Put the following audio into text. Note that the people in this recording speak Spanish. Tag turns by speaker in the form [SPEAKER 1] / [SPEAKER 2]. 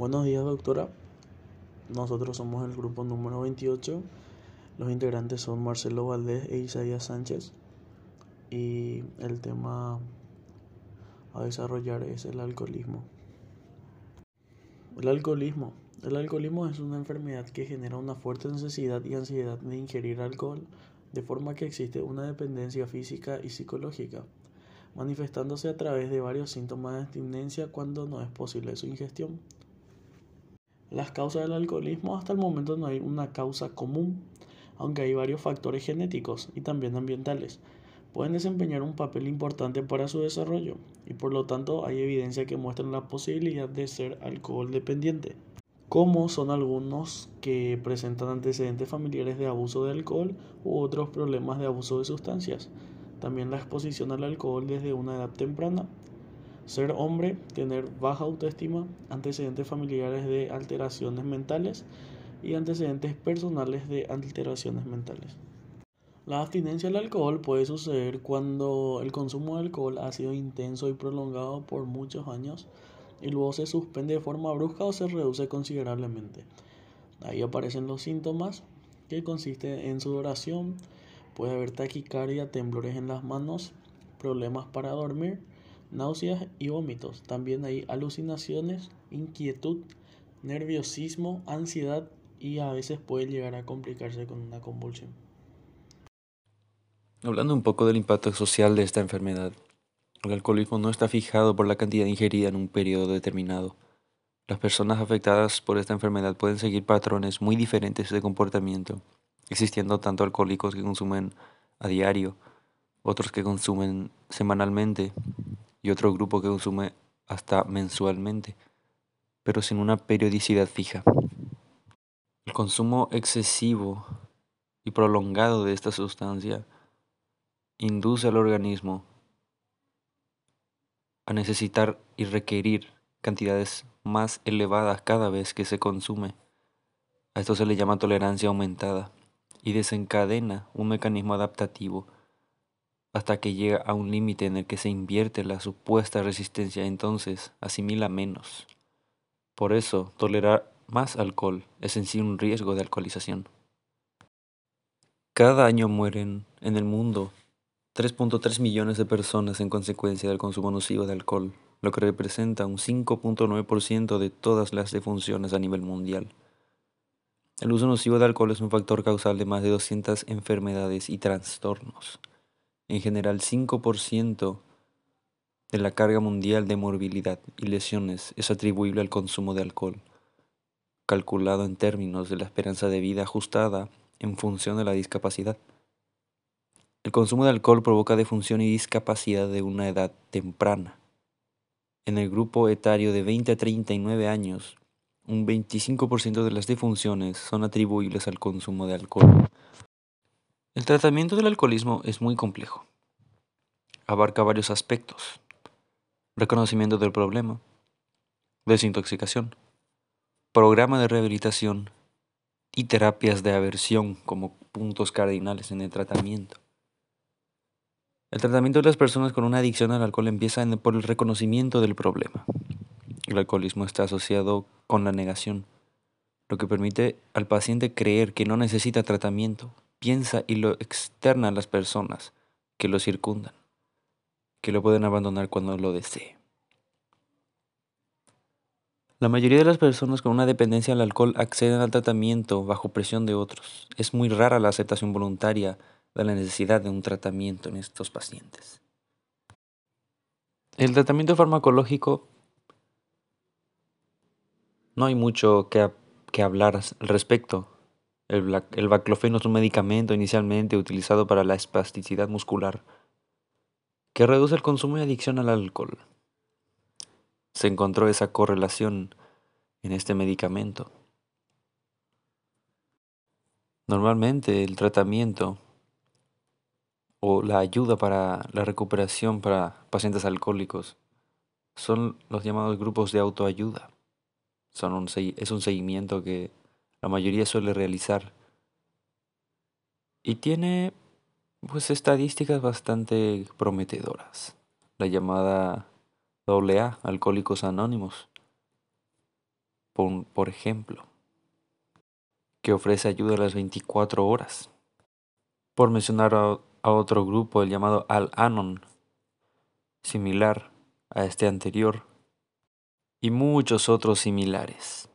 [SPEAKER 1] Buenos días, doctora. Nosotros somos el grupo número 28. Los integrantes son Marcelo Valdés e Isaías Sánchez. Y el tema a desarrollar es el alcoholismo. El alcoholismo. El alcoholismo es una enfermedad que genera una fuerte necesidad y ansiedad de ingerir alcohol, de forma que existe una dependencia física y psicológica, manifestándose a través de varios síntomas de abstinencia cuando no es posible su ingestión. Las causas del alcoholismo hasta el momento no hay una causa común, aunque hay varios factores genéticos y también ambientales. Pueden desempeñar un papel importante para su desarrollo y por lo tanto hay evidencia que muestra la posibilidad de ser alcohol dependiente, como son algunos que presentan antecedentes familiares de abuso de alcohol u otros problemas de abuso de sustancias. También la exposición al alcohol desde una edad temprana ser hombre, tener baja autoestima, antecedentes familiares de alteraciones mentales y antecedentes personales de alteraciones mentales. La abstinencia al alcohol puede suceder cuando el consumo de alcohol ha sido intenso y prolongado por muchos años y luego se suspende de forma brusca o se reduce considerablemente. Ahí aparecen los síntomas que consisten en sudoración, puede haber taquicardia, temblores en las manos, problemas para dormir, náuseas y vómitos. También hay alucinaciones, inquietud, nerviosismo, ansiedad y a veces puede llegar a complicarse con una convulsión.
[SPEAKER 2] Hablando un poco del impacto social de esta enfermedad, el alcoholismo no está fijado por la cantidad ingerida en un periodo determinado. Las personas afectadas por esta enfermedad pueden seguir patrones muy diferentes de comportamiento, existiendo tanto alcohólicos que consumen a diario, otros que consumen semanalmente y otro grupo que consume hasta mensualmente, pero sin una periodicidad fija. El consumo excesivo y prolongado de esta sustancia induce al organismo a necesitar y requerir cantidades más elevadas cada vez que se consume. A esto se le llama tolerancia aumentada y desencadena un mecanismo adaptativo hasta que llega a un límite en el que se invierte la supuesta resistencia, entonces asimila menos. Por eso, tolerar más alcohol es en sí un riesgo de alcoholización. Cada año mueren en el mundo 3.3 millones de personas en consecuencia del consumo nocivo de alcohol, lo que representa un 5.9% de todas las defunciones a nivel mundial. El uso nocivo de alcohol es un factor causal de más de 200 enfermedades y trastornos. En general, 5% de la carga mundial de morbilidad y lesiones es atribuible al consumo de alcohol, calculado en términos de la esperanza de vida ajustada en función de la discapacidad. El consumo de alcohol provoca defunción y discapacidad de una edad temprana. En el grupo etario de 20 a 39 años, un 25% de las defunciones son atribuibles al consumo de alcohol. El tratamiento del alcoholismo es muy complejo. Abarca varios aspectos. Reconocimiento del problema, desintoxicación, programa de rehabilitación y terapias de aversión como puntos cardinales en el tratamiento. El tratamiento de las personas con una adicción al alcohol empieza por el reconocimiento del problema. El alcoholismo está asociado con la negación, lo que permite al paciente creer que no necesita tratamiento piensa y lo externa a las personas que lo circundan, que lo pueden abandonar cuando lo desee. La mayoría de las personas con una dependencia al alcohol acceden al tratamiento bajo presión de otros. Es muy rara la aceptación voluntaria de la necesidad de un tratamiento en estos pacientes. El tratamiento farmacológico no hay mucho que, que hablar al respecto. El, baclofeno es un medicamento inicialmente utilizado para la espasticidad muscular que reduce el consumo y adicción al alcohol. Se encontró esa correlación en este medicamento. Normalmente el tratamiento o la ayuda para la recuperación para pacientes alcohólicos son los llamados grupos de autoayuda. Son un, es un seguimiento que la mayoría suele realizar. Y tiene pues estadísticas bastante prometedoras. La llamada AA, Alcohólicos Anónimos. por, ejemplo, que ofrece ayuda a las 24 horas. Por mencionar a, a otro grupo, el llamado Al-Anon, similar a este anterior, y muchos otros similares.